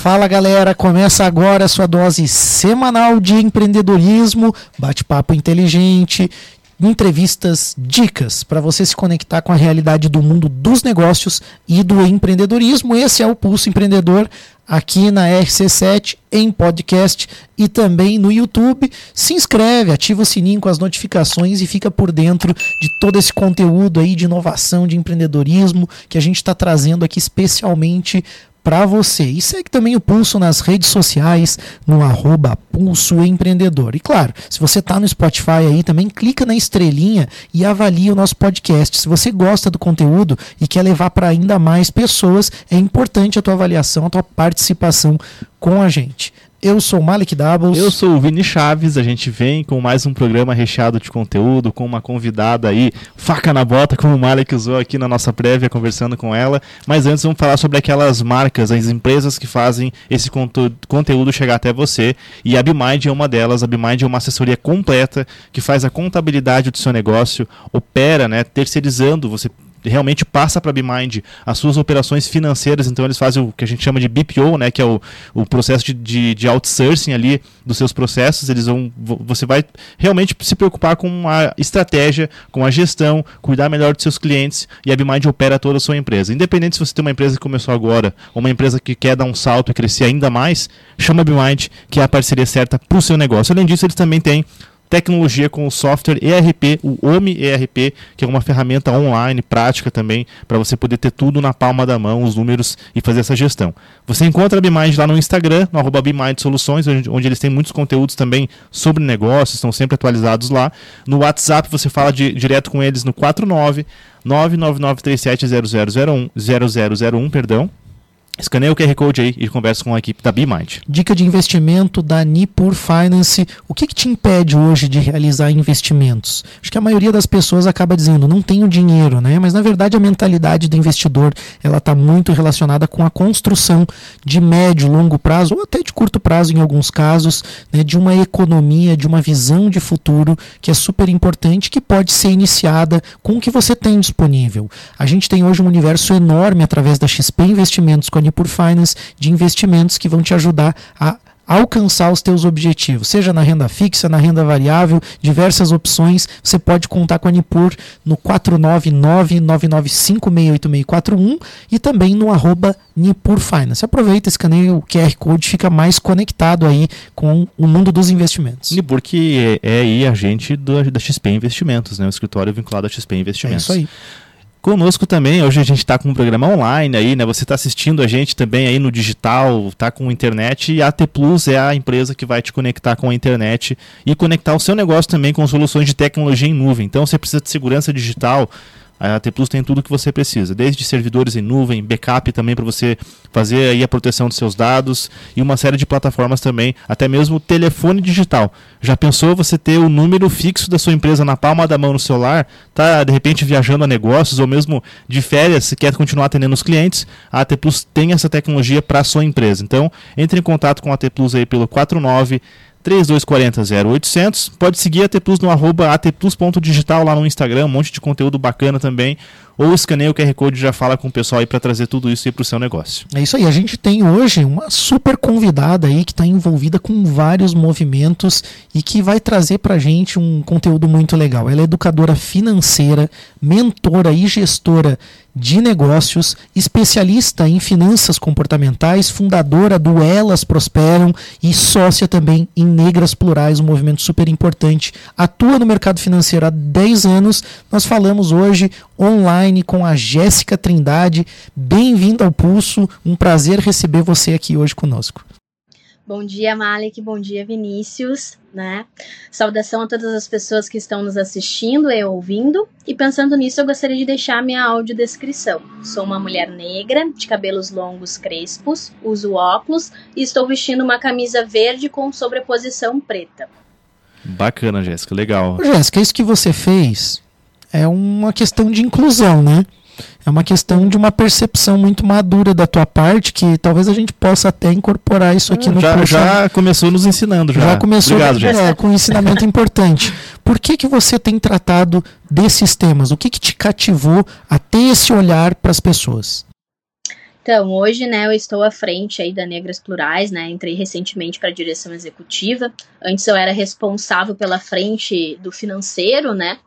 Fala galera, começa agora a sua dose semanal de empreendedorismo, bate-papo inteligente, entrevistas, dicas para você se conectar com a realidade do mundo dos negócios e do empreendedorismo. Esse é o Pulso Empreendedor aqui na RC7 em podcast e também no YouTube. Se inscreve, ativa o sininho com as notificações e fica por dentro de todo esse conteúdo aí de inovação, de empreendedorismo que a gente está trazendo aqui especialmente para você. E segue também o Pulso nas redes sociais, no arroba Pulso Empreendedor. E claro, se você está no Spotify aí, também clica na estrelinha e avalie o nosso podcast. Se você gosta do conteúdo e quer levar para ainda mais pessoas, é importante a tua avaliação, a tua participação com a gente. Eu sou o Malik Doubles. Eu sou o Vini Chaves. A gente vem com mais um programa recheado de conteúdo, com uma convidada aí, faca na bota, como o Malik usou aqui na nossa prévia, conversando com ela. Mas antes vamos falar sobre aquelas marcas, as empresas que fazem esse conteúdo chegar até você. E a BMind é uma delas. A BMind é uma assessoria completa que faz a contabilidade do seu negócio, opera, né, terceirizando. Você realmente passa para a BeMind as suas operações financeiras, então eles fazem o que a gente chama de BPO, né, que é o, o processo de, de, de outsourcing ali dos seus processos, eles vão, você vai realmente se preocupar com a estratégia, com a gestão, cuidar melhor dos seus clientes e a BeMind opera toda a sua empresa. Independente se você tem uma empresa que começou agora ou uma empresa que quer dar um salto e crescer ainda mais, chama a BeMind, que é a parceria certa para o seu negócio. Além disso, eles também têm tecnologia com o software ERP, o OMI ERP, que é uma ferramenta online, prática também, para você poder ter tudo na palma da mão, os números e fazer essa gestão. Você encontra a BMind lá no Instagram, no arroba Soluções, onde, eles têm muitos conteúdos também sobre negócios, estão sempre atualizados lá. No WhatsApp você fala de, direto com eles no 49 999370001, 0001, perdão. Escaneia o QR Code aí e conversa com a equipe da BeMind. Dica de investimento da Nipur Finance. O que, que, te impede hoje de realizar investimentos? Acho que a maioria das pessoas acaba dizendo, não tenho dinheiro, né? Mas na verdade a mentalidade do investidor ela está muito relacionada com a construção de médio, longo prazo, ou até de curto prazo em alguns casos, né, de uma economia, de uma visão de futuro que é super importante, que pode ser iniciada com o que você tem disponível. A gente tem hoje um universo enorme através da XP Investimentos com a por Finance de investimentos que vão te ajudar a alcançar os teus objetivos, seja na renda fixa, na renda variável, diversas opções. Você pode contar com a Nipur no 499-995-68641 e também no arroba Nipur Finance. Aproveita, escaneia o QR Code, fica mais conectado aí com o mundo dos investimentos. Nipur que é, é aí a gente da XP Investimentos, né? o escritório vinculado à XP Investimentos. É isso aí. Conosco também, hoje a gente está com um programa online aí, né? Você está assistindo a gente também aí no digital, está com internet e a AT Plus é a empresa que vai te conectar com a internet e conectar o seu negócio também com soluções de tecnologia em nuvem. Então você precisa de segurança digital, a AT Plus tem tudo que você precisa, desde servidores em nuvem, backup também para você fazer aí a proteção dos seus dados e uma série de plataformas também, até mesmo telefone digital. Já pensou você ter o número fixo da sua empresa na palma da mão no celular, tá de repente viajando a negócios ou mesmo de férias, se quer continuar atendendo os clientes, a AT Plus tem essa tecnologia para a sua empresa. Então, entre em contato com a AT Plus aí pelo 49 3240 0800. Pode seguir a AT Plus no arroba atplus.digital lá no Instagram, um monte de conteúdo bacana também. Ou escaneia o QR Code e já fala com o pessoal aí para trazer tudo isso aí para o seu negócio. É isso aí. A gente tem hoje uma super convidada aí que está envolvida com vários movimentos e que vai trazer para a gente um conteúdo muito legal. Ela é educadora financeira, mentora e gestora de negócios, especialista em finanças comportamentais, fundadora do Elas Prosperam e sócia também em Negras Plurais, um movimento super importante. Atua no mercado financeiro há 10 anos. Nós falamos hoje online com a Jéssica Trindade. Bem-vinda ao Pulso. Um prazer receber você aqui hoje conosco. Bom dia, Malik. Bom dia, Vinícius. Né? Saudação a todas as pessoas que estão nos assistindo e ouvindo. E pensando nisso, eu gostaria de deixar minha audiodescrição. Sou uma mulher negra, de cabelos longos crespos, uso óculos e estou vestindo uma camisa verde com sobreposição preta. Bacana, Jéssica. Legal. Jéssica, isso que você fez é uma questão de inclusão, né? É uma questão de uma percepção muito madura da tua parte que talvez a gente possa até incorporar isso aqui ah, no já, Já começou nos ensinando. Já, já começou Obrigado, é, com um ensinamento importante. Por que, que você tem tratado desses temas? O que, que te cativou a ter esse olhar para as pessoas? Então, hoje, né, eu estou à frente aí da Negras Plurais, né, entrei recentemente para a direção executiva. Antes eu era responsável pela frente do financeiro, né,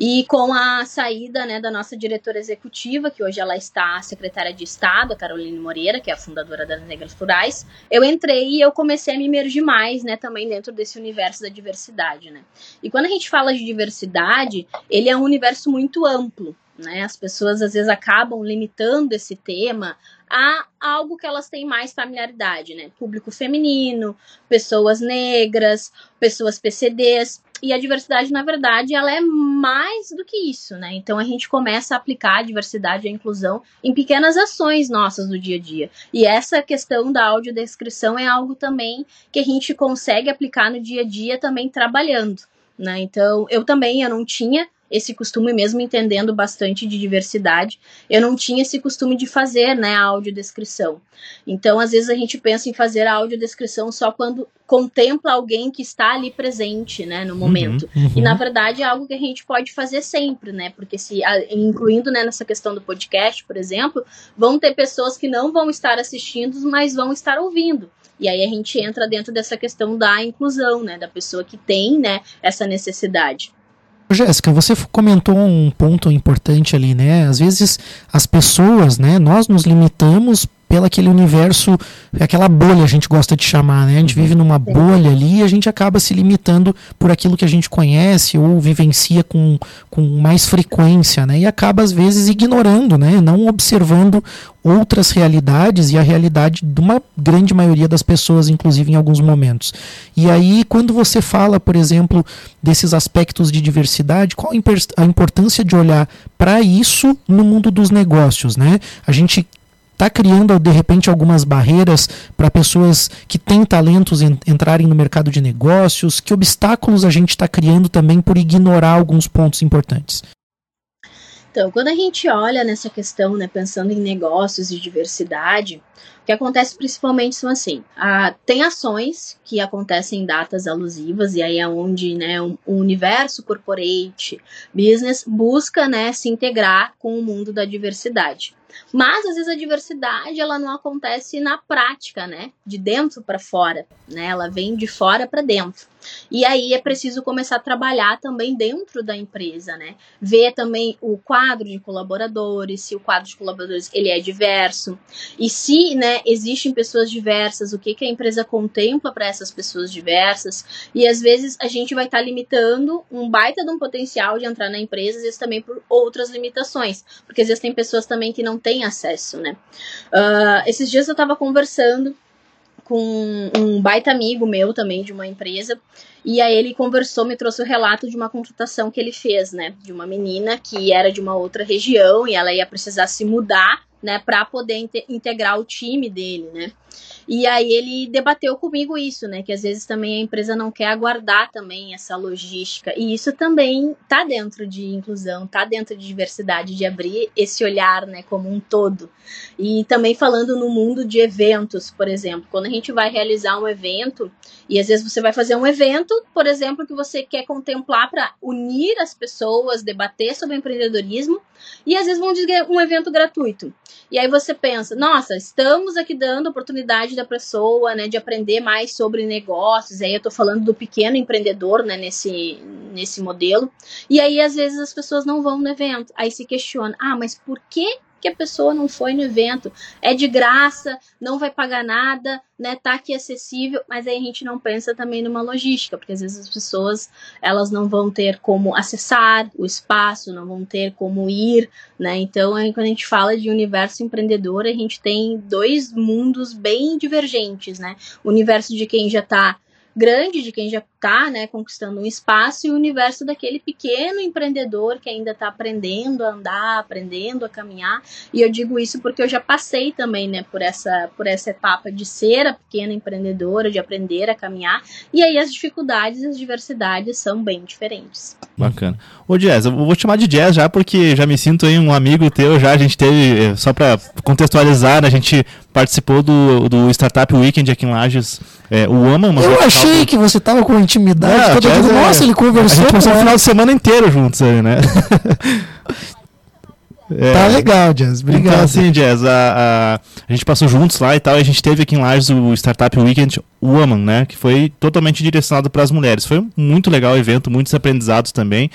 e com a saída né, da nossa diretora executiva, que hoje ela está secretária de Estado, a Caroline Moreira, que é a fundadora das Negras Plurais, eu entrei e eu comecei a me emergir mais né, também dentro desse universo da diversidade. Né? E quando a gente fala de diversidade, ele é um universo muito amplo. Né? As pessoas às vezes acabam limitando esse tema a algo que elas têm mais familiaridade, né? Público feminino, pessoas negras, pessoas PCDs. E a diversidade, na verdade, ela é mais do que isso, né? Então a gente começa a aplicar a diversidade e a inclusão em pequenas ações nossas do dia a dia. E essa questão da audiodescrição é algo também que a gente consegue aplicar no dia a dia também trabalhando. Né? Então, eu também eu não tinha esse costume, mesmo entendendo bastante de diversidade, eu não tinha esse costume de fazer né, a audiodescrição. Então, às vezes, a gente pensa em fazer a audiodescrição só quando contempla alguém que está ali presente né, no momento. Uhum, uhum. E, na verdade, é algo que a gente pode fazer sempre, né? Porque, se, incluindo né, nessa questão do podcast, por exemplo, vão ter pessoas que não vão estar assistindo, mas vão estar ouvindo. E aí a gente entra dentro dessa questão da inclusão, né, da pessoa que tem, né, essa necessidade. Jéssica, você comentou um ponto importante ali, né? Às vezes as pessoas, né, nós nos limitamos pelo aquele universo, aquela bolha a gente gosta de chamar, né? A gente vive numa bolha ali e a gente acaba se limitando por aquilo que a gente conhece ou vivencia com, com mais frequência, né? E acaba às vezes ignorando, né? Não observando outras realidades e a realidade de uma grande maioria das pessoas, inclusive em alguns momentos. E aí, quando você fala, por exemplo, desses aspectos de diversidade, qual a importância de olhar para isso no mundo dos negócios, né? A gente está criando de repente algumas barreiras para pessoas que têm talentos entrarem no mercado de negócios? Que obstáculos a gente está criando também por ignorar alguns pontos importantes? Então, quando a gente olha nessa questão, né, pensando em negócios e diversidade, o que acontece principalmente são assim: a, tem ações que acontecem em datas alusivas, e aí é onde né, o, o universo corporate business busca né, se integrar com o mundo da diversidade. Mas às vezes a diversidade ela não acontece na prática, né? De dentro para fora, né? Ela vem de fora para dentro. E aí é preciso começar a trabalhar também dentro da empresa, né? Ver também o quadro de colaboradores, se o quadro de colaboradores ele é diverso e se, né, existem pessoas diversas, o que que a empresa contempla para essas pessoas diversas. E às vezes a gente vai estar tá limitando um baita de um potencial de entrar na empresa, às vezes também por outras limitações, porque às vezes tem pessoas também que não têm acesso, né? Uh, esses dias eu estava conversando com um baita amigo meu também de uma empresa. E aí ele conversou, me trouxe o relato de uma contratação que ele fez, né? De uma menina que era de uma outra região e ela ia precisar se mudar, né? Para poder integrar o time dele, né? E aí ele debateu comigo isso, né? Que às vezes também a empresa não quer aguardar também essa logística. E isso também tá dentro de inclusão, tá dentro de diversidade, de abrir esse olhar, né, como um todo. E também falando no mundo de eventos, por exemplo, quando a gente vai realizar um evento, e às vezes você vai fazer um evento, por exemplo, que você quer contemplar para unir as pessoas, debater sobre empreendedorismo, e às vezes vão dizer um evento gratuito. E aí você pensa, nossa, estamos aqui dando oportunidade da pessoa, né, de aprender mais sobre negócios. Aí eu tô falando do pequeno empreendedor, né, nesse, nesse modelo. E aí às vezes as pessoas não vão no evento. Aí se questiona, ah, mas por que que a pessoa não foi no evento. É de graça, não vai pagar nada, né? Tá aqui acessível, mas aí a gente não pensa também numa logística, porque às vezes as pessoas elas não vão ter como acessar o espaço, não vão ter como ir, né? Então, quando a gente fala de universo empreendedor, a gente tem dois mundos bem divergentes, né? O universo de quem já está grande de quem já está né, conquistando um espaço e o universo daquele pequeno empreendedor que ainda está aprendendo a andar, aprendendo a caminhar. E eu digo isso porque eu já passei também né, por, essa, por essa etapa de ser a pequena empreendedora, de aprender a caminhar. E aí as dificuldades e as diversidades são bem diferentes. Bacana. Ô Jazz, eu vou te chamar de Jazz já porque já me sinto aí um amigo teu já. A gente teve, eh, só para contextualizar, a gente participou do, do Startup Weekend aqui em Lages. É, o Ama, uma Eu achei que você tava com intimidade. É, toda, é, nossa, ele conversou. A gente passou o final de semana inteiro juntos aí, né? É, tá legal, Jazz. Obrigado. Então, assim, Jazz, a, a, a, gente passou juntos lá e tal, e a gente teve aqui em Lages o Startup Weekend Woman, né? Que foi totalmente direcionado para as mulheres. Foi um muito legal o evento, muitos aprendizados também.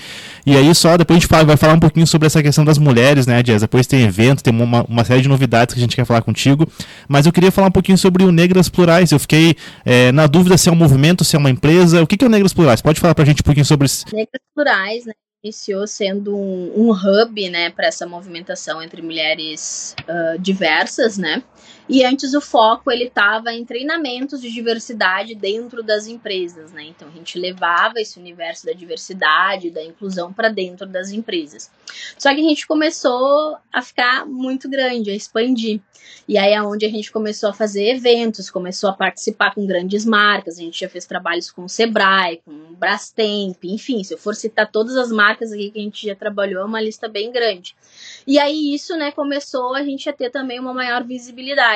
E aí, só depois a gente fala, vai falar um pouquinho sobre essa questão das mulheres, né, Jazz? Depois tem evento, tem uma, uma série de novidades que a gente quer falar contigo. Mas eu queria falar um pouquinho sobre o Negras Plurais. Eu fiquei é, na dúvida se é um movimento, se é uma empresa. O que, que é o Negras Plurais? Pode falar para a gente um pouquinho sobre isso? Negras Plurais, né? Iniciou sendo um, um hub, né, para essa movimentação entre mulheres uh, diversas, né? E antes o foco ele estava em treinamentos de diversidade dentro das empresas, né? Então a gente levava esse universo da diversidade, da inclusão para dentro das empresas. Só que a gente começou a ficar muito grande, a expandir. E aí é onde a gente começou a fazer eventos, começou a participar com grandes marcas. A gente já fez trabalhos com o Sebrae, com o Brastemp, enfim, se eu for citar todas as marcas aqui que a gente já trabalhou, é uma lista bem grande. E aí isso, né, começou a gente a ter também uma maior visibilidade.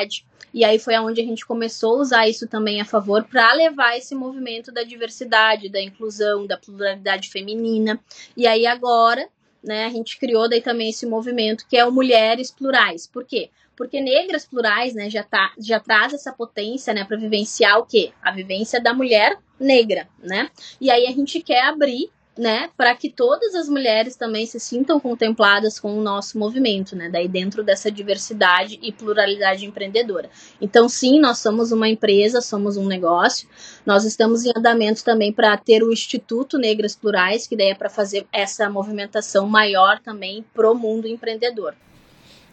E aí foi aonde a gente começou a usar isso também a favor para levar esse movimento da diversidade, da inclusão, da pluralidade feminina. E aí agora, né, a gente criou daí também esse movimento que é o Mulheres Plurais. Por quê? Porque negras plurais, né, já, tá, já traz essa potência, né, para vivenciar o quê? A vivência da mulher negra, né? E aí a gente quer abrir né, para que todas as mulheres também se sintam contempladas com o nosso movimento, né, daí dentro dessa diversidade e pluralidade empreendedora. Então, sim, nós somos uma empresa, somos um negócio. Nós estamos em andamento também para ter o Instituto Negras Plurais, que daí é para fazer essa movimentação maior também pro mundo empreendedor.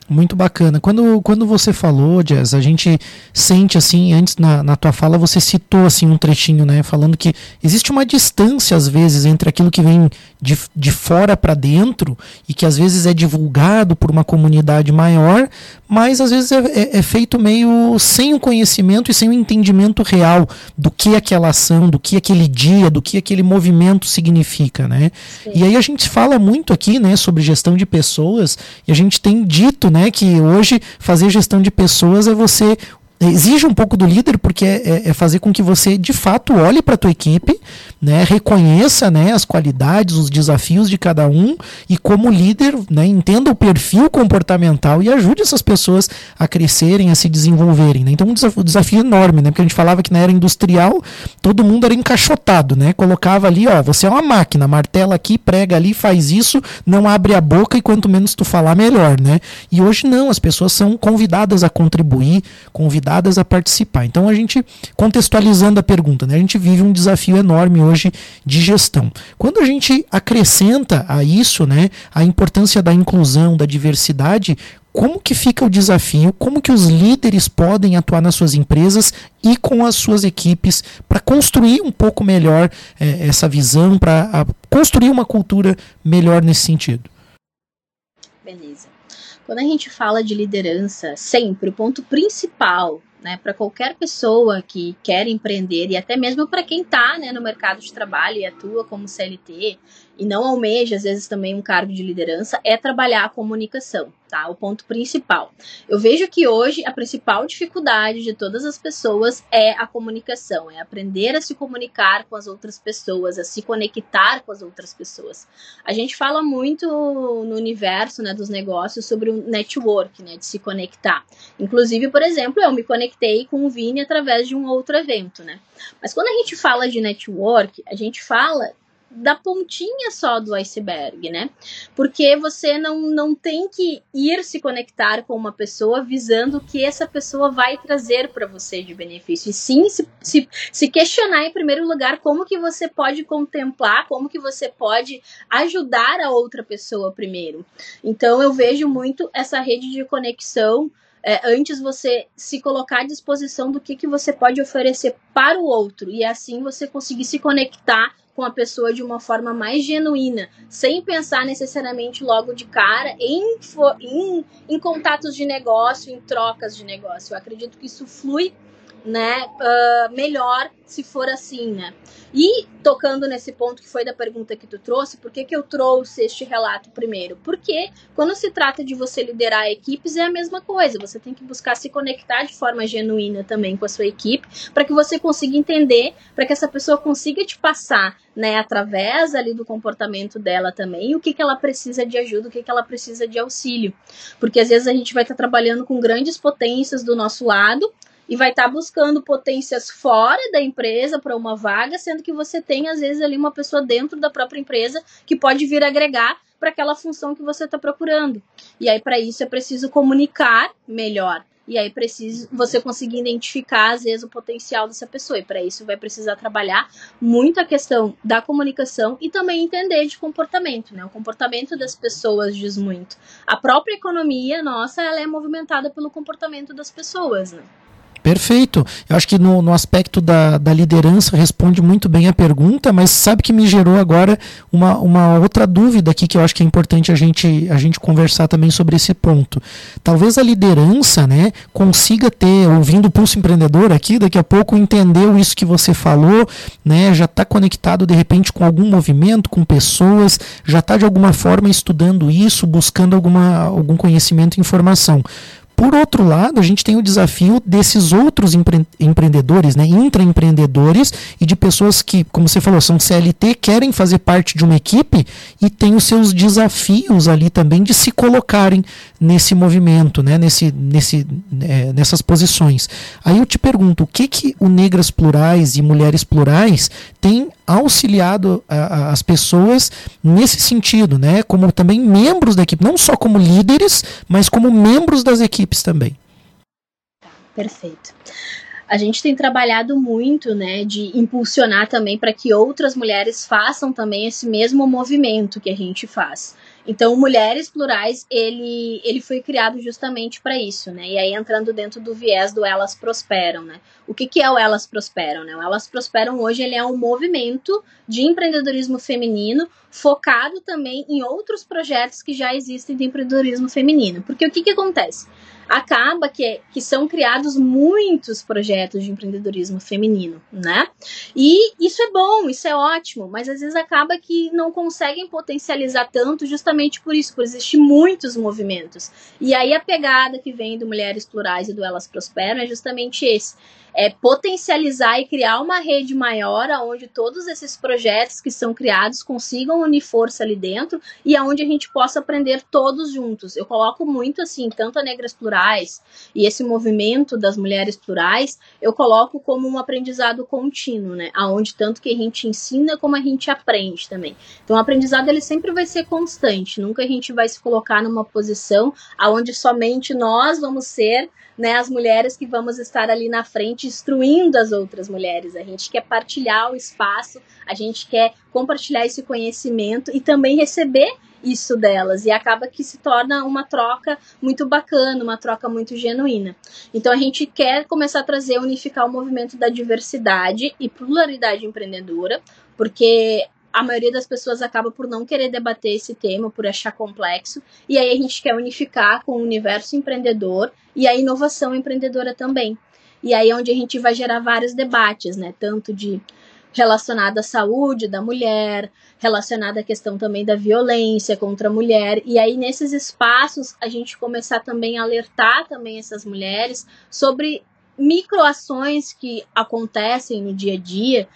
Muito bacana. Quando, quando você falou, Jazz, a gente sente assim, antes na, na tua fala você citou assim um trechinho, né, falando que existe uma distância às vezes entre aquilo que vem de, de fora para dentro e que às vezes é divulgado por uma comunidade maior, mas às vezes é, é, é feito meio sem o conhecimento e sem o entendimento real do que aquela ação, do que aquele dia, do que aquele movimento significa, né? Sim. E aí a gente fala muito aqui, né, sobre gestão de pessoas e a gente tem dito né, que hoje fazer gestão de pessoas é você exige um pouco do líder porque é, é, é fazer com que você de fato olhe para a tua equipe, né, reconheça né, as qualidades, os desafios de cada um e como líder né, entenda o perfil comportamental e ajude essas pessoas a crescerem, a se desenvolverem. Né? Então um desafio, um desafio enorme, né, porque a gente falava que na era industrial todo mundo era encaixotado, né, colocava ali, ó, você é uma máquina, martela aqui, prega ali, faz isso, não abre a boca e quanto menos tu falar melhor, né? E hoje não, as pessoas são convidadas a contribuir, convidadas convidadas a participar. Então a gente, contextualizando a pergunta, né, a gente vive um desafio enorme hoje de gestão. Quando a gente acrescenta a isso né, a importância da inclusão, da diversidade, como que fica o desafio, como que os líderes podem atuar nas suas empresas e com as suas equipes para construir um pouco melhor é, essa visão, para construir uma cultura melhor nesse sentido. Beleza. Quando a gente fala de liderança, sempre o ponto principal né, para qualquer pessoa que quer empreender e até mesmo para quem está né, no mercado de trabalho e atua como CLT e não almeja, às vezes, também um cargo de liderança, é trabalhar a comunicação, tá? O ponto principal. Eu vejo que hoje a principal dificuldade de todas as pessoas é a comunicação, é aprender a se comunicar com as outras pessoas, a se conectar com as outras pessoas. A gente fala muito no universo né, dos negócios sobre o network, né, de se conectar. Inclusive, por exemplo, eu me conectei com o Vini através de um outro evento, né? Mas quando a gente fala de network, a gente fala da pontinha só do iceberg, né? Porque você não, não tem que ir se conectar com uma pessoa visando o que essa pessoa vai trazer para você de benefício. E sim se, se, se questionar em primeiro lugar como que você pode contemplar, como que você pode ajudar a outra pessoa primeiro. Então eu vejo muito essa rede de conexão é, antes você se colocar à disposição do que, que você pode oferecer para o outro e assim você conseguir se conectar com a pessoa de uma forma mais genuína, sem pensar necessariamente logo de cara em, em, em contatos de negócio, em trocas de negócio. Eu acredito que isso flui né, uh, melhor se for assim, né? E tocando nesse ponto que foi da pergunta que tu trouxe, por que, que eu trouxe este relato primeiro? Porque quando se trata de você liderar equipes é a mesma coisa. Você tem que buscar se conectar de forma genuína também com a sua equipe, para que você consiga entender, para que essa pessoa consiga te passar, né, através ali do comportamento dela também, o que, que ela precisa de ajuda, o que, que ela precisa de auxílio. Porque às vezes a gente vai estar tá trabalhando com grandes potências do nosso lado, e vai estar tá buscando potências fora da empresa para uma vaga, sendo que você tem às vezes ali uma pessoa dentro da própria empresa que pode vir agregar para aquela função que você está procurando. E aí para isso é preciso comunicar melhor. E aí precisa você conseguir identificar às vezes o potencial dessa pessoa. E para isso vai precisar trabalhar muito a questão da comunicação e também entender de comportamento, né? O comportamento das pessoas diz muito. A própria economia nossa, ela é movimentada pelo comportamento das pessoas, né? Perfeito. Eu acho que no, no aspecto da, da, liderança responde muito bem a pergunta, mas sabe que me gerou agora uma, uma outra dúvida aqui que eu acho que é importante a gente, a gente conversar também sobre esse ponto. Talvez a liderança né, consiga ter, ouvindo o Pulso Empreendedor aqui, daqui a pouco entendeu isso que você falou, né, já está conectado de repente com algum movimento, com pessoas, já está de alguma forma estudando isso, buscando alguma, algum conhecimento e informação. Por outro lado, a gente tem o desafio desses outros empre empreendedores, né, intraempreendedores e de pessoas que, como você falou, são CLT, querem fazer parte de uma equipe e têm os seus desafios ali também de se colocarem nesse movimento, né, nesse, nesse, é, nessas posições. Aí eu te pergunto, o que que o Negras Plurais e Mulheres Plurais tem auxiliado a, a, as pessoas nesse sentido, né? Como também membros da equipe, não só como líderes, mas como membros das equipes também. Perfeito. A gente tem trabalhado muito, né, de impulsionar também para que outras mulheres façam também esse mesmo movimento que a gente faz. Então, Mulheres Plurais, ele, ele foi criado justamente para isso, né? E aí entrando dentro do viés do Elas Prosperam, né? O que, que é o Elas Prosperam, né? O Elas Prosperam hoje ele é um movimento de empreendedorismo feminino focado também em outros projetos que já existem de empreendedorismo feminino. Porque o que, que acontece? acaba que, que são criados muitos projetos de empreendedorismo feminino, né? E isso é bom, isso é ótimo, mas às vezes acaba que não conseguem potencializar tanto justamente por isso, por existir muitos movimentos. E aí a pegada que vem do Mulheres Plurais e do Elas Prosperam é justamente esse é, potencializar e criar uma rede maior onde todos esses projetos que são criados consigam unir força ali dentro e aonde a gente possa aprender todos juntos. Eu coloco muito assim, tanto a Negras Plurais e esse movimento das mulheres plurais, eu coloco como um aprendizado contínuo, né? Aonde tanto que a gente ensina como a gente aprende também. Então o aprendizado ele sempre vai ser constante, nunca a gente vai se colocar numa posição aonde somente nós vamos ser né, as mulheres que vamos estar ali na frente instruindo as outras mulheres. A gente quer partilhar o espaço, a gente quer compartilhar esse conhecimento e também receber isso delas e acaba que se torna uma troca muito bacana, uma troca muito genuína. Então a gente quer começar a trazer, unificar o movimento da diversidade e pluralidade empreendedora, porque a maioria das pessoas acaba por não querer debater esse tema, por achar complexo, e aí a gente quer unificar com o universo empreendedor e a inovação empreendedora também. E aí é onde a gente vai gerar vários debates, né? Tanto de relacionado à saúde da mulher, relacionado à questão também da violência contra a mulher. E aí nesses espaços a gente começar também a alertar também essas mulheres sobre microações que acontecem no dia a dia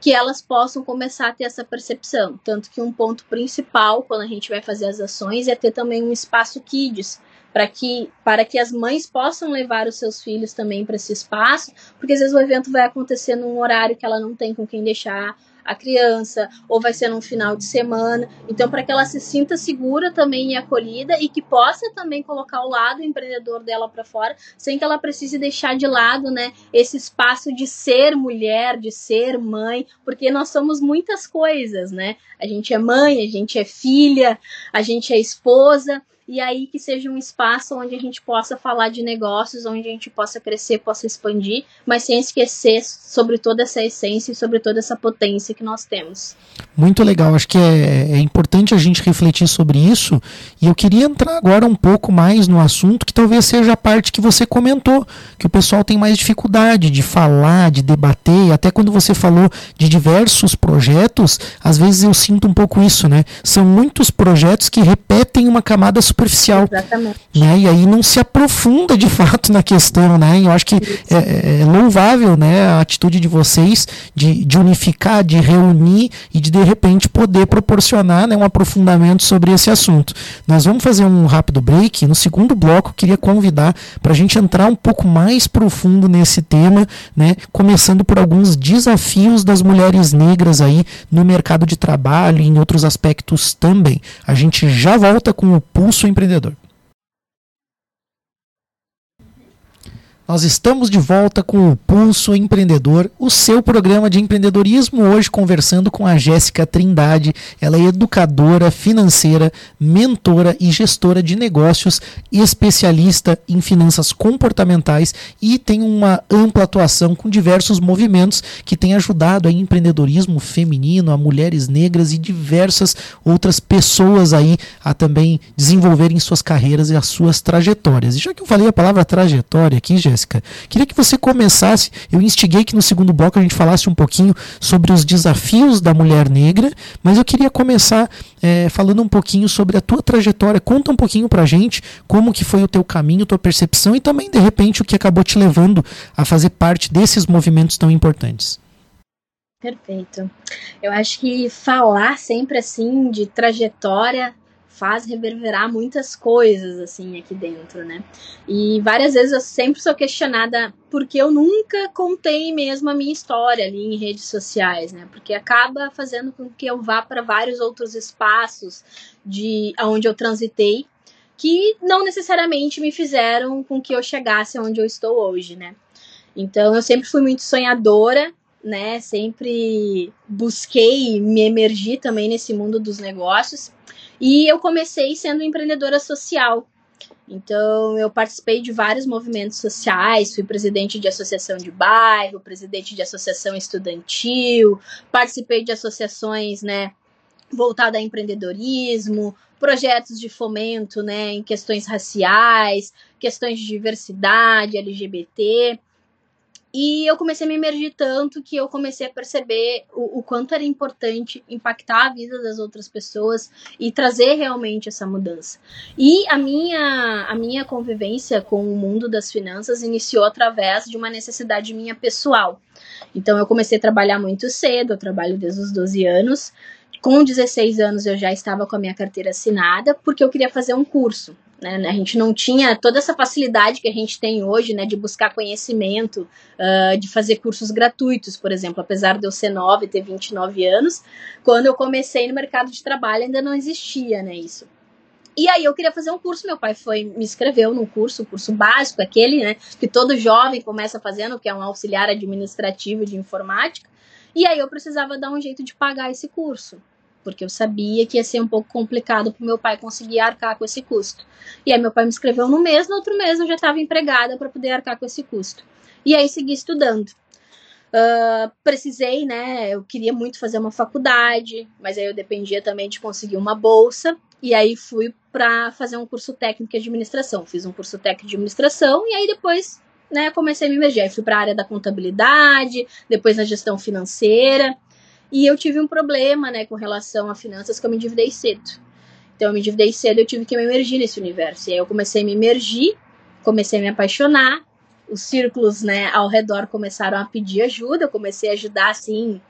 que elas possam começar a ter essa percepção. Tanto que um ponto principal quando a gente vai fazer as ações é ter também um espaço kids, para que para que as mães possam levar os seus filhos também para esse espaço, porque às vezes o evento vai acontecer num horário que ela não tem com quem deixar a criança, ou vai ser num final de semana. Então, para que ela se sinta segura também e acolhida e que possa também colocar o lado empreendedor dela para fora, sem que ela precise deixar de lado, né, esse espaço de ser mulher, de ser mãe, porque nós somos muitas coisas, né? A gente é mãe, a gente é filha, a gente é esposa, e aí que seja um espaço onde a gente possa falar de negócios, onde a gente possa crescer, possa expandir, mas sem esquecer sobre toda essa essência e sobre toda essa potência que nós temos. Muito legal, acho que é, é importante a gente refletir sobre isso e eu queria entrar agora um pouco mais no assunto que talvez seja a parte que você comentou, que o pessoal tem mais dificuldade de falar, de debater, e até quando você falou de diversos projetos, às vezes eu sinto um pouco isso, né? São muitos projetos que repetem uma camada superficial. Exatamente. Né? E aí não se aprofunda de fato na questão, né? Eu acho que é, é, é, louvável né, a atitude de vocês de, de unificar, de reunir e de de repente poder proporcionar né, um aprofundamento sobre esse assunto. Nós vamos fazer um rápido break. No segundo bloco, queria convidar para a gente entrar um pouco mais profundo nesse tema, né? Começando por alguns desafios das mulheres negras aí no mercado de trabalho e em outros aspectos também. A gente já volta com o Pulso Empreendedor. Nós estamos de volta com o Pulso Empreendedor, o seu programa de empreendedorismo, hoje conversando com a Jéssica Trindade. Ela é educadora financeira, mentora e gestora de negócios, especialista em finanças comportamentais e tem uma ampla atuação com diversos movimentos que têm ajudado a empreendedorismo feminino, a mulheres negras e diversas outras pessoas aí a também desenvolverem suas carreiras e as suas trajetórias. E já que eu falei a palavra trajetória aqui, Jéssica, Queria que você começasse. Eu instiguei que no segundo bloco a gente falasse um pouquinho sobre os desafios da mulher negra, mas eu queria começar é, falando um pouquinho sobre a tua trajetória. Conta um pouquinho pra gente como que foi o teu caminho, tua percepção e também, de repente, o que acabou te levando a fazer parte desses movimentos tão importantes. Perfeito. Eu acho que falar sempre assim de trajetória faz reverberar muitas coisas assim aqui dentro, né? E várias vezes eu sempre sou questionada porque eu nunca contei mesmo a minha história ali em redes sociais, né? Porque acaba fazendo com que eu vá para vários outros espaços de onde eu transitei que não necessariamente me fizeram com que eu chegasse onde eu estou hoje, né? Então eu sempre fui muito sonhadora, né? Sempre busquei me emergir também nesse mundo dos negócios. E eu comecei sendo empreendedora social. Então, eu participei de vários movimentos sociais, fui presidente de associação de bairro, presidente de associação estudantil, participei de associações, né, voltada a empreendedorismo, projetos de fomento, né, em questões raciais, questões de diversidade, LGBT. E eu comecei a me emergir tanto que eu comecei a perceber o, o, quanto era importante impactar a vida das outras pessoas e trazer realmente essa mudança. E a minha, a minha convivência com o mundo das finanças iniciou através de uma necessidade minha pessoal. Então eu comecei a trabalhar muito cedo, eu trabalho desde os 12 anos. Com 16 anos eu já estava com a minha carteira assinada porque eu queria fazer um curso. Né? A gente não tinha toda essa facilidade que a gente tem hoje, né, de buscar conhecimento, uh, de fazer cursos gratuitos, por exemplo. Apesar de eu ser nova e ter 29 anos, quando eu comecei no mercado de trabalho ainda não existia, né, isso. E aí eu queria fazer um curso, meu pai foi me inscreveu num curso, curso básico, aquele, né, que todo jovem começa fazendo, que é um auxiliar administrativo de informática. E aí eu precisava dar um jeito de pagar esse curso porque eu sabia que ia ser um pouco complicado para meu pai conseguir arcar com esse custo. E aí meu pai me escreveu no mês, no outro mês eu já estava empregada para poder arcar com esse custo. E aí segui estudando. Uh, precisei, né? Eu queria muito fazer uma faculdade, mas aí eu dependia também de conseguir uma bolsa. E aí fui para fazer um curso técnico de administração. Fiz um curso técnico de administração e aí depois, né, comecei a me. Aí fui para a área da contabilidade, depois na gestão financeira. E eu tive um problema, né, com relação a finanças, que eu me endividei cedo. Então, eu me endividei cedo, eu tive que me emergir nesse universo. E aí eu comecei a me emergir, comecei a me apaixonar, os círculos, né, ao redor começaram a pedir ajuda, eu comecei a ajudar, assim,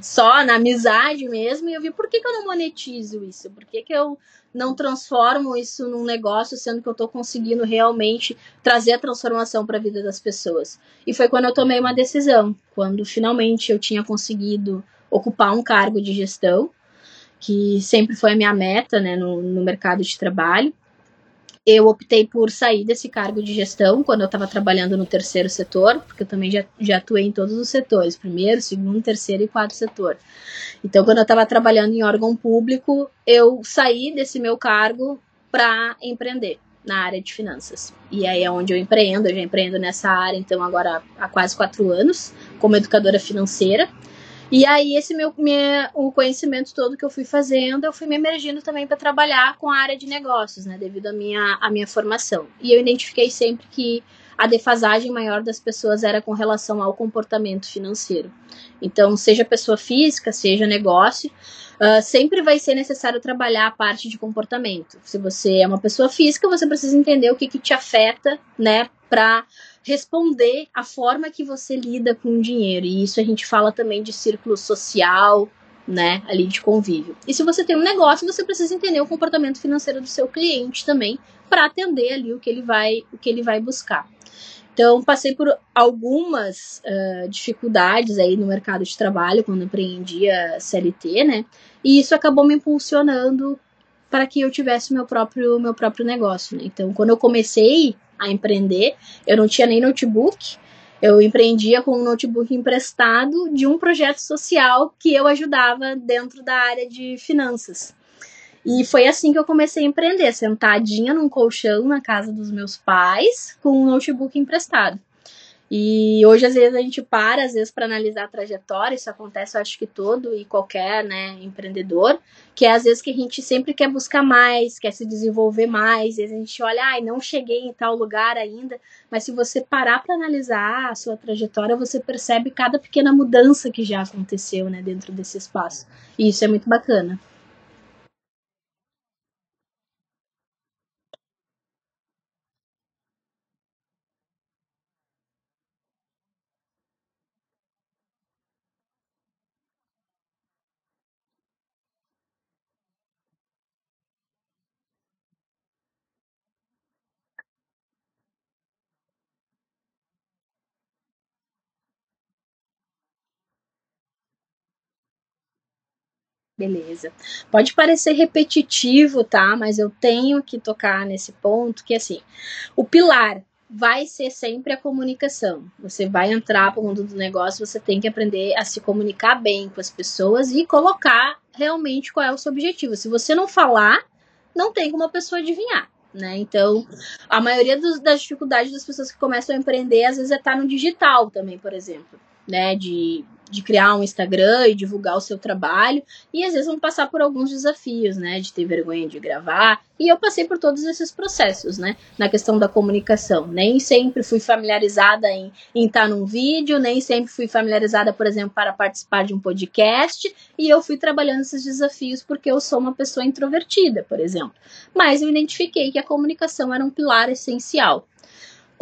só na amizade mesmo, e eu vi por que, que eu não monetizo isso? Por que, que eu não transformo isso num negócio, sendo que eu estou conseguindo realmente trazer a transformação para a vida das pessoas? E foi quando eu tomei uma decisão, quando finalmente eu tinha conseguido ocupar um cargo de gestão, que sempre foi a minha meta né, no, no mercado de trabalho. Eu optei por sair desse cargo de gestão quando eu estava trabalhando no terceiro setor, porque eu também já, já atuei em todos os setores, primeiro, segundo, terceiro e quarto setor. Então, quando eu estava trabalhando em órgão público, eu saí desse meu cargo para empreender na área de finanças. E aí é onde eu empreendo, eu já empreendo nessa área, então agora há quase quatro anos, como educadora financeira. E aí esse meu, o conhecimento todo que eu fui fazendo, eu fui me emergindo também para trabalhar com a área de negócios, né, devido à minha, à minha formação. E eu identifiquei sempre que a defasagem maior das pessoas era com relação ao comportamento financeiro. Então, seja pessoa física, seja negócio, uh, sempre vai ser necessário trabalhar a parte de comportamento. Se você é uma pessoa física, você precisa entender o que, que te afeta, né, para responder a forma que você lida com o dinheiro. E isso a gente fala também de círculo social, né, ali de convívio. E se você tem um negócio, você precisa entender o comportamento financeiro do seu cliente também para atender ali o que ele vai, o que ele vai buscar. Então, passei por algumas uh, dificuldades aí no mercado de trabalho quando empreendia CLT, né? E isso acabou me impulsionando para que eu tivesse meu próprio meu próprio negócio, né? Então, quando eu comecei a empreender, eu não tinha nem notebook, eu empreendia com um notebook emprestado de um projeto social que eu ajudava dentro da área de finanças. E foi assim que eu comecei a empreender, sentadinha num colchão na casa dos meus pais, com um notebook emprestado. E hoje, às vezes, a gente para, às vezes, para analisar a trajetória, isso acontece, eu acho que todo e qualquer né, empreendedor, que é às vezes que a gente sempre quer buscar mais, quer se desenvolver mais, e a gente olha, ai, não cheguei em tal lugar ainda, mas se você parar para analisar a sua trajetória, você percebe cada pequena mudança que já aconteceu né, dentro desse espaço. E isso é muito bacana. Beleza. Pode parecer repetitivo, tá? Mas eu tenho que tocar nesse ponto que assim, o pilar vai ser sempre a comunicação. Você vai entrar para o mundo do negócio, você tem que aprender a se comunicar bem com as pessoas e colocar realmente qual é o seu objetivo. Se você não falar, não tem como a pessoa adivinhar. Né? Então, a maioria dos, das dificuldades das pessoas que começam a empreender, às vezes, é estar tá no digital também, por exemplo, né? De de criar um Instagram e divulgar o seu trabalho, e às vezes vão passar por alguns desafios, né, de ter vergonha de gravar, e eu passei por todos esses processos, né, na questão da comunicação. Nem sempre fui familiarizada em, em estar num vídeo, nem sempre fui familiarizada, por exemplo, para participar de um podcast, e eu fui trabalhando esses desafios porque eu sou uma pessoa introvertida, por exemplo. Mas eu identifiquei que a comunicação era um pilar essencial.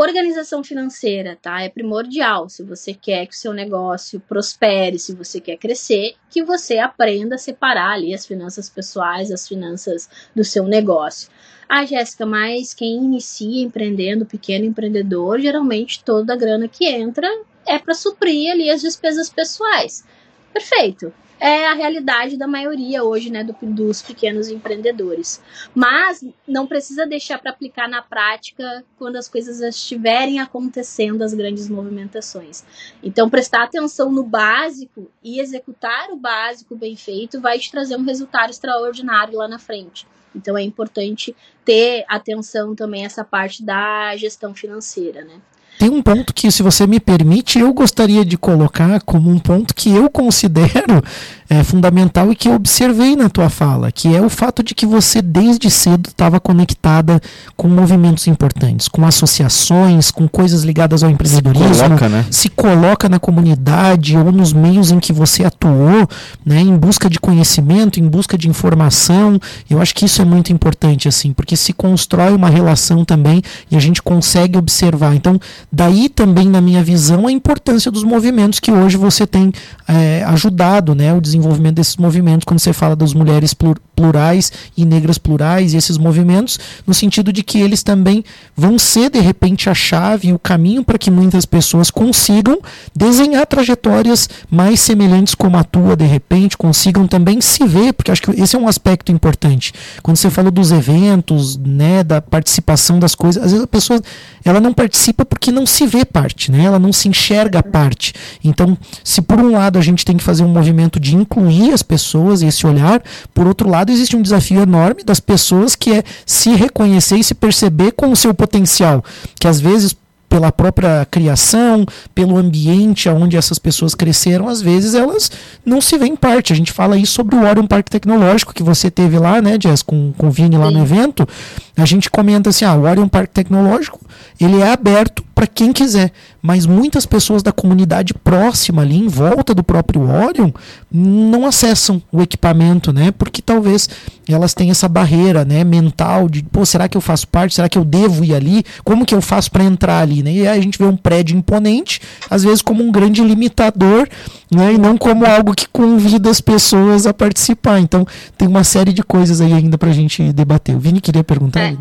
Organização financeira, tá? É primordial. Se você quer que o seu negócio prospere, se você quer crescer, que você aprenda a separar ali as finanças pessoais, as finanças do seu negócio. Ah, Jéssica, mas quem inicia empreendendo, pequeno empreendedor, geralmente toda a grana que entra é para suprir ali as despesas pessoais. Perfeito é a realidade da maioria hoje, né, do, dos pequenos empreendedores. Mas não precisa deixar para aplicar na prática quando as coisas estiverem acontecendo, as grandes movimentações. Então, prestar atenção no básico e executar o básico bem feito vai te trazer um resultado extraordinário lá na frente. Então, é importante ter atenção também essa parte da gestão financeira, né? Tem um ponto que, se você me permite, eu gostaria de colocar como um ponto que eu considero é, fundamental e que eu observei na tua fala, que é o fato de que você desde cedo estava conectada com movimentos importantes, com associações, com coisas ligadas ao empreendedorismo, se coloca, né? se coloca na comunidade ou nos meios em que você atuou, né, em busca de conhecimento, em busca de informação. Eu acho que isso é muito importante, assim, porque se constrói uma relação também e a gente consegue observar. Então, daí também, na minha visão, a importância dos movimentos que hoje você tem é, ajudado, né, o desenvolvimento desenvolvimento desses movimentos, quando você fala das mulheres plurais e negras plurais e esses movimentos, no sentido de que eles também vão ser, de repente, a chave, o caminho para que muitas pessoas consigam desenhar trajetórias mais semelhantes como a tua, de repente, consigam também se ver, porque acho que esse é um aspecto importante. Quando você falou dos eventos, né, da participação das coisas, às vezes a pessoa ela não participa porque não se vê parte, né? ela não se enxerga parte. Então, se por um lado a gente tem que fazer um movimento de incluir as pessoas e esse olhar, por outro lado, lado, existe um desafio enorme das pessoas que é se reconhecer e se perceber com o seu potencial, que às vezes pela própria criação, pelo ambiente onde essas pessoas cresceram, às vezes elas não se veem parte. A gente fala isso sobre o Orion Parque Tecnológico que você teve lá, né, Jess, com, com o Vini lá Sim. no evento. A gente comenta assim, ah, o Orion Parque Tecnológico, ele é aberto para quem quiser, mas muitas pessoas da comunidade próxima ali em volta do próprio Orion não acessam o equipamento, né? Porque talvez elas tenham essa barreira, né, mental de, pô, será que eu faço parte? Será que eu devo ir ali? Como que eu faço para entrar ali, né? E aí a gente vê um prédio imponente, às vezes como um grande limitador, né, e não como algo que convida as pessoas a participar. Então, tem uma série de coisas aí ainda pra gente debater. O Vini queria perguntar. É.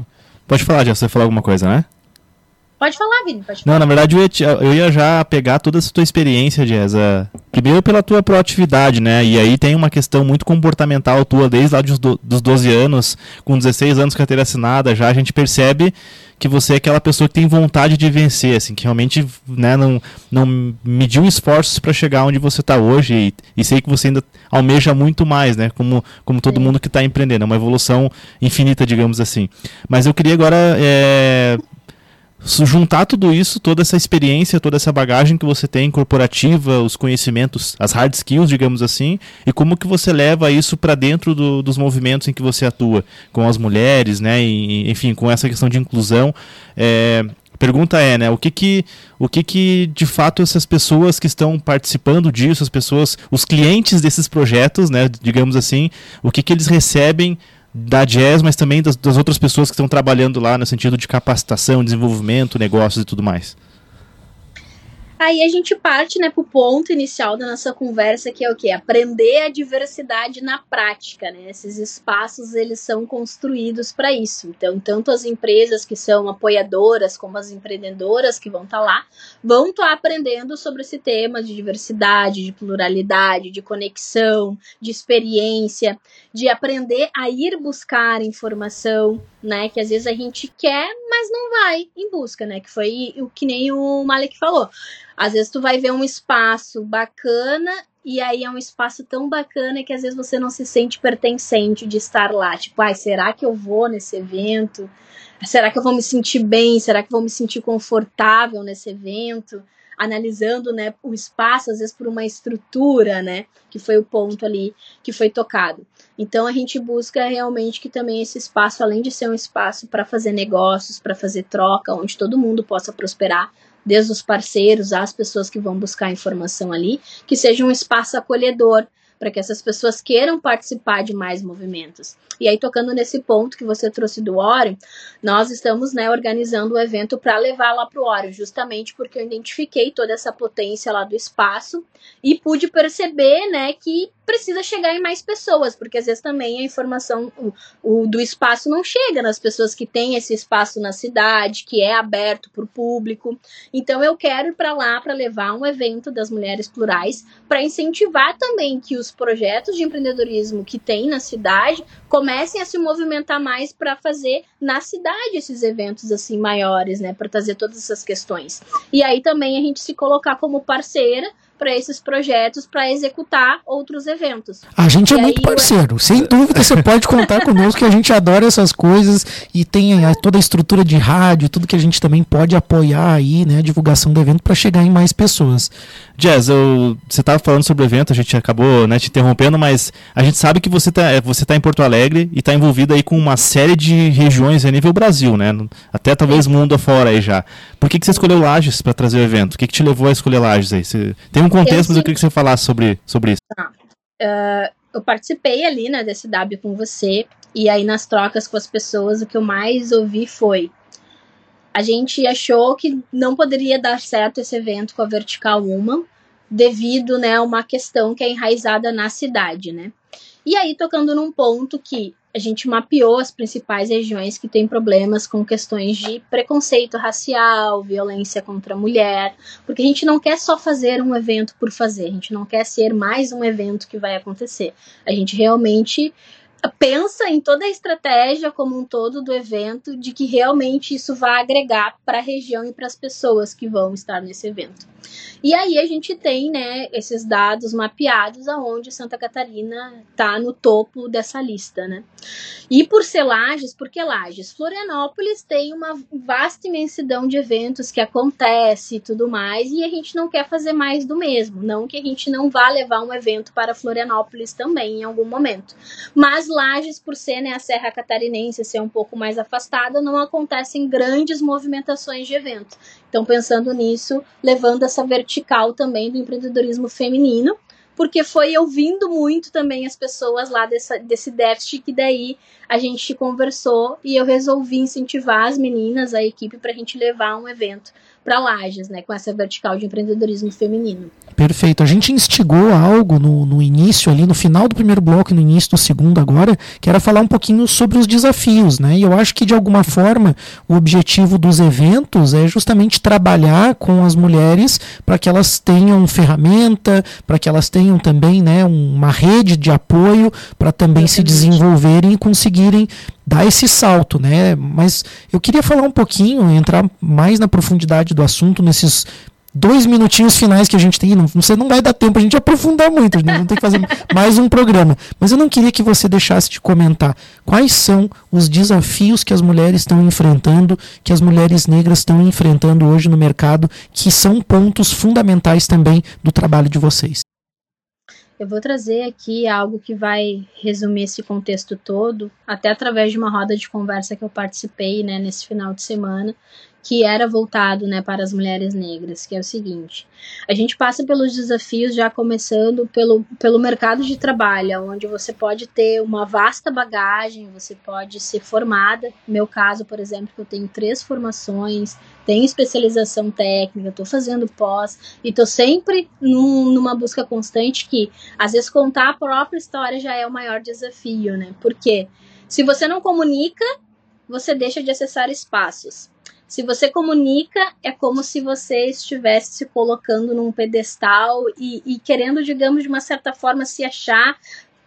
Pode falar, já você falar alguma coisa, né? Pode falar, Vini, pode falar. Não, na verdade eu ia, eu ia já pegar toda essa tua experiência, Jazz. Primeiro pela tua proatividade, né? E aí tem uma questão muito comportamental tua, desde lá dos, dos 12 anos, com 16 anos carteira assinada, já a gente percebe que você é aquela pessoa que tem vontade de vencer, assim, que realmente né, não, não mediu esforços para chegar onde você está hoje e, e, sei que você ainda almeja muito mais, né, como, como todo mundo que está empreendendo, é uma evolução infinita, digamos assim. Mas eu queria agora é, juntar tudo isso, toda essa experiência, toda essa bagagem que você tem corporativa, os conhecimentos, as hard skills, digamos assim, e como que você leva isso para dentro do, dos movimentos em que você atua, com as mulheres, né, e, enfim, com essa questão de inclusão. É, pergunta é, né, o que que, o que que de fato essas pessoas que estão participando disso, as pessoas, os clientes desses projetos, né, digamos assim, o que que eles recebem da Jazz, mas também das, das outras pessoas que estão trabalhando lá no sentido de capacitação, desenvolvimento, negócios e tudo mais. Aí a gente parte, né, pro ponto inicial da nossa conversa, que é o quê? Aprender a diversidade na prática, né? Esses espaços, eles são construídos para isso. Então, tanto as empresas que são apoiadoras, como as empreendedoras que vão estar tá lá, vão estar tá aprendendo sobre esse tema de diversidade, de pluralidade, de conexão, de experiência, de aprender a ir buscar informação, né? Que às vezes a gente quer, mas não vai em busca, né? Que foi o que nem o Malek falou. Às vezes tu vai ver um espaço bacana e aí é um espaço tão bacana que às vezes você não se sente pertencente de estar lá. Tipo, ai, será que eu vou nesse evento? Será que eu vou me sentir bem? Será que eu vou me sentir confortável nesse evento? Analisando, né, o espaço, às vezes por uma estrutura, né, que foi o ponto ali que foi tocado. Então a gente busca realmente que também esse espaço, além de ser um espaço para fazer negócios, para fazer troca, onde todo mundo possa prosperar, desde os parceiros às pessoas que vão buscar informação ali, que seja um espaço acolhedor para que essas pessoas queiram participar de mais movimentos. E aí, tocando nesse ponto que você trouxe do Óleo, nós estamos né, organizando o um evento para levar lá para o Óleo, justamente porque eu identifiquei toda essa potência lá do espaço e pude perceber né, que precisa chegar em mais pessoas, porque às vezes também a informação o, o, do espaço não chega nas pessoas que têm esse espaço na cidade, que é aberto para o público. Então eu quero ir para lá para levar um evento das mulheres plurais para incentivar também que os projetos de empreendedorismo que tem na cidade comecem a se movimentar mais para fazer na cidade esses eventos assim maiores, né, para trazer todas essas questões. E aí também a gente se colocar como parceira para esses projetos para executar outros eventos. A gente é e é muito parceiro, eu... sem dúvida você pode contar conosco que a gente adora essas coisas e tem a, toda a estrutura de rádio, tudo que a gente também pode apoiar aí, né, a divulgação do evento para chegar em mais pessoas. Jazz, eu, você estava falando sobre o evento, a gente acabou né, te interrompendo, mas a gente sabe que você está você tá em Porto Alegre e está envolvido aí com uma série de regiões a nível Brasil, né? Até talvez mundo afora aí já. Por que, que você escolheu Lages para trazer o evento? O que, que te levou a escolher Lages aí? Você, tem um contexto, mas eu queria que você falasse sobre, sobre isso. Tá. Uh, eu participei ali né, DSW com você, e aí nas trocas com as pessoas, o que eu mais ouvi foi. A gente achou que não poderia dar certo esse evento com a Vertical Woman, devido né, a uma questão que é enraizada na cidade, né? E aí, tocando num ponto que a gente mapeou as principais regiões que têm problemas com questões de preconceito racial, violência contra a mulher, porque a gente não quer só fazer um evento por fazer, a gente não quer ser mais um evento que vai acontecer. A gente realmente pensa em toda a estratégia como um todo do evento, de que realmente isso vai agregar para a região e para as pessoas que vão estar nesse evento. E aí a gente tem, né, esses dados mapeados aonde Santa Catarina está no topo dessa lista, né? E por ser Lages, porque Lages, Florianópolis tem uma vasta imensidão de eventos que acontece e tudo mais, e a gente não quer fazer mais do mesmo, não que a gente não vá levar um evento para Florianópolis também em algum momento. Mas Lages, por ser né, a Serra Catarinense ser um pouco mais afastada, não acontecem grandes movimentações de evento. Então, pensando nisso, levando essa vertical também do empreendedorismo feminino, porque foi ouvindo muito também as pessoas lá dessa, desse déficit que daí a gente conversou e eu resolvi incentivar as meninas, a equipe, para a gente levar um evento para Lages, né, com essa vertical de empreendedorismo feminino. Perfeito. A gente instigou algo no, no início ali, no final do primeiro bloco e no início do segundo agora, que era falar um pouquinho sobre os desafios, né? E eu acho que de alguma forma o objetivo dos eventos é justamente trabalhar com as mulheres para que elas tenham ferramenta, para que elas tenham também, né, uma rede de apoio para também Exatamente. se desenvolverem e conseguirem dar esse salto, né? Mas eu queria falar um pouquinho, entrar mais na profundidade do assunto nesses dois minutinhos finais que a gente tem. Não, você não vai dar tempo a gente aprofundar muito, né? não tem que fazer mais um programa. Mas eu não queria que você deixasse de comentar quais são os desafios que as mulheres estão enfrentando, que as mulheres negras estão enfrentando hoje no mercado, que são pontos fundamentais também do trabalho de vocês. Eu vou trazer aqui algo que vai resumir esse contexto todo, até através de uma roda de conversa que eu participei né, nesse final de semana, que era voltado né, para as mulheres negras, que é o seguinte: a gente passa pelos desafios já começando pelo, pelo mercado de trabalho, onde você pode ter uma vasta bagagem, você pode ser formada. No meu caso, por exemplo, eu tenho três formações, tenho especialização técnica, estou fazendo pós e estou sempre num, numa busca constante que, às vezes, contar a própria história já é o maior desafio, né? Porque se você não comunica, você deixa de acessar espaços. Se você comunica, é como se você estivesse se colocando num pedestal e, e querendo, digamos, de uma certa forma se achar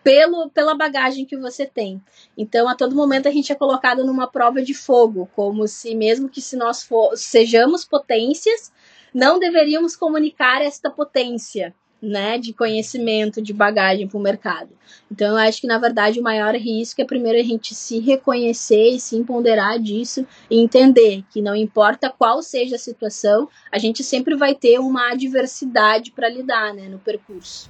pelo, pela bagagem que você tem. Então, a todo momento a gente é colocado numa prova de fogo, como se mesmo que se nós for, sejamos potências, não deveríamos comunicar esta potência né, de conhecimento, de bagagem para o mercado. Então, eu acho que, na verdade, o maior risco é primeiro a gente se reconhecer e se empoderar disso e entender que não importa qual seja a situação, a gente sempre vai ter uma adversidade para lidar né, no percurso.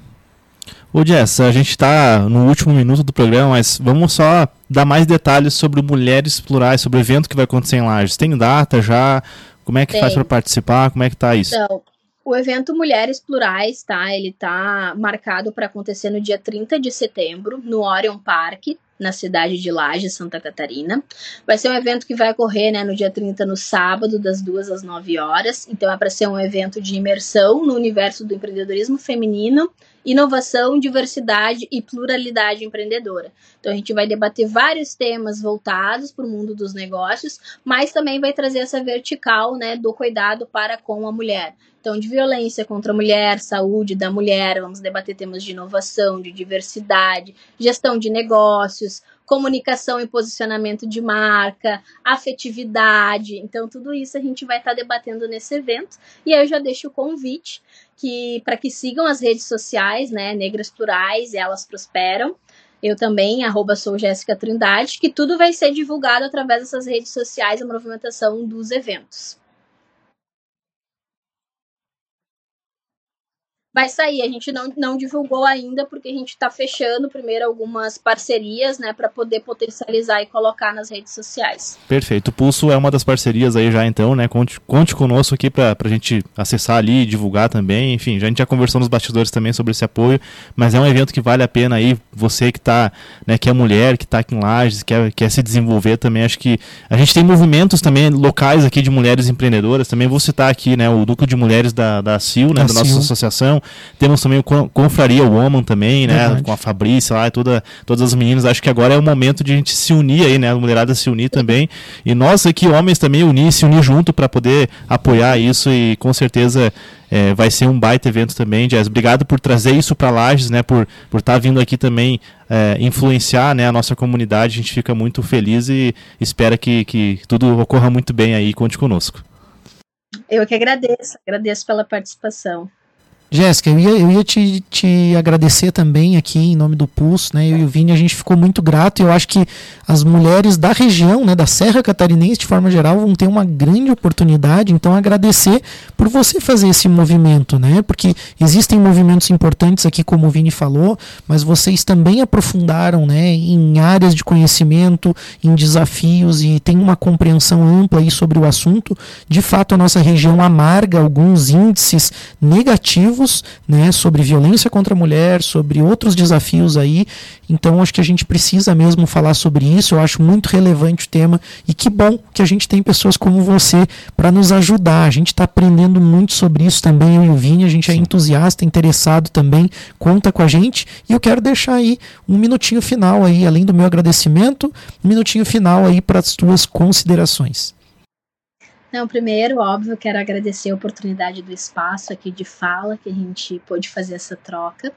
Ô Jess, a gente está no último minuto do programa, mas vamos só dar mais detalhes sobre Mulheres Plurais, sobre o evento que vai acontecer em Lages. Tem data já? Como é que Tem. faz para participar? Como é que tá isso? Então, o evento Mulheres Plurais, tá? Ele tá marcado para acontecer no dia 30 de setembro, no Orion Park, na cidade de Lages, Santa Catarina. Vai ser um evento que vai ocorrer né, no dia 30, no sábado, das 2 às 9 horas. Então, é para ser um evento de imersão no universo do empreendedorismo feminino, inovação, diversidade e pluralidade empreendedora. Então, a gente vai debater vários temas voltados para o mundo dos negócios, mas também vai trazer essa vertical né, do cuidado para com a mulher. Então, de violência contra a mulher, saúde da mulher, vamos debater temas de inovação, de diversidade, gestão de negócios, comunicação e posicionamento de marca, afetividade. Então, tudo isso a gente vai estar tá debatendo nesse evento. E aí eu já deixo o convite que para que sigam as redes sociais, né, Negras Plurais, elas prosperam. Eu também, arroba sou Jéssica Trindade, que tudo vai ser divulgado através dessas redes sociais, a movimentação dos eventos. Vai sair. A gente não, não divulgou ainda porque a gente está fechando primeiro algumas parcerias, né, para poder potencializar e colocar nas redes sociais. Perfeito. O Pulso é uma das parcerias aí já então, né? Conte, conte conosco aqui para a gente acessar ali e divulgar também. Enfim, já a gente já conversou nos bastidores também sobre esse apoio, mas é um evento que vale a pena aí, você que tá, né, que é mulher, que está aqui em Lages, quer, quer se desenvolver também, acho que a gente tem movimentos também locais aqui de mulheres empreendedoras, também vou citar aqui, né, o Núcleo de Mulheres da, da CIL, né, da, da nossa associação, Temos também o Confraria Woman também, né? Verdade. Com a Fabrícia lá, toda, todas as meninas. Acho que agora é o momento de a gente se unir aí, né? A mulherada se unir também. E nós aqui, homens, também unir, se unir junto para poder apoiar isso e com certeza é, vai ser um baita evento também, Jazz. Obrigado por trazer isso para Lages, né? Por por estar tá vindo aqui também é, influenciar, né, a nossa comunidade. A gente fica muito feliz e espera que, que tudo ocorra muito bem aí. Conte conosco. Eu que agradeço, agradeço pela participação. Jéssica, eu ia, eu ia te, te agradecer também aqui em nome do Pulso, né? Eu e o Vini, a gente ficou muito grato e eu acho que as mulheres da região, né, da Serra Catarinense, de forma geral, vão ter uma grande oportunidade. Então, agradecer por você fazer esse movimento, né? Porque existem movimentos importantes aqui, como o Vini falou, mas vocês também aprofundaram, né, em áreas de conhecimento, em desafios e tem uma compreensão ampla aí sobre o assunto. De fato, a nossa região amarga alguns índices negativos né, sobre violência contra a mulher, sobre outros desafios aí. Então acho que a gente precisa mesmo falar sobre isso. Eu acho muito relevante o tema e que bom que a gente tem pessoas como você para nos ajudar. A gente está aprendendo muito sobre isso também. Eu e o Vini, a gente é entusiasta, interessado também. Conta com a gente e eu quero deixar aí um minutinho final aí, além do meu agradecimento, um minutinho final aí para as tuas considerações. Não, primeiro, óbvio, quero agradecer a oportunidade do espaço aqui de fala, que a gente pôde fazer essa troca.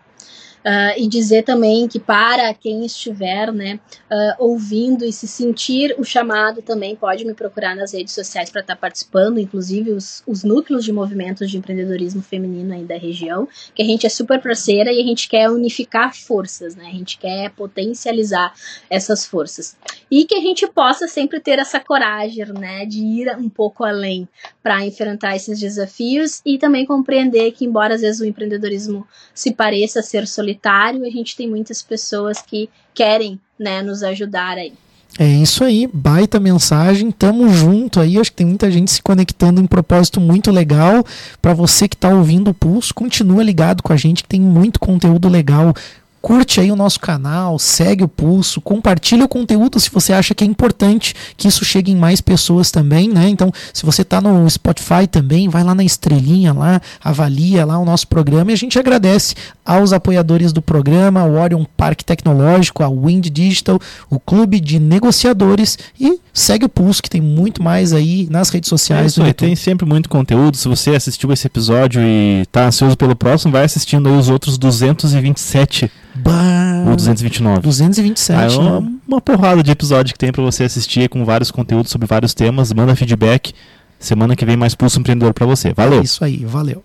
Uh, e dizer também que para quem estiver né, uh, ouvindo e se sentir o chamado também pode me procurar nas redes sociais para estar tá participando, inclusive os, os núcleos de movimentos de empreendedorismo feminino aí da região, que a gente é super parceira e a gente quer unificar forças, né? A gente quer potencializar essas forças. E que a gente possa sempre ter essa coragem, né, de ir um pouco além para enfrentar esses desafios e também compreender que embora às vezes o empreendedorismo se pareça ser solitário, solitário, a gente tem muitas pessoas que querem né, nos ajudar aí. É isso aí, baita mensagem, tamo junto aí, acho que tem muita gente se conectando em um propósito muito legal. Para você que está ouvindo o Pulso, continua ligado com a gente que tem muito conteúdo legal curte aí o nosso canal, segue o pulso, compartilha o conteúdo se você acha que é importante que isso chegue em mais pessoas também, né? Então, se você está no Spotify também, vai lá na estrelinha lá, avalia lá o nosso programa e a gente agradece aos apoiadores do programa, o Orion Parque Tecnológico, a Wind Digital, o Clube de Negociadores e segue o pulso que tem muito mais aí nas redes sociais. É isso aí, tem sempre muito conteúdo. Se você assistiu esse episódio e está ansioso pelo próximo, vai assistindo aí os outros 227 Bah, ou 229? 227. Ah, é uma, né? uma porrada de episódio que tem para você assistir com vários conteúdos sobre vários temas. Manda feedback. Semana que vem mais Pulso Empreendedor para você. Valeu. É isso aí, valeu.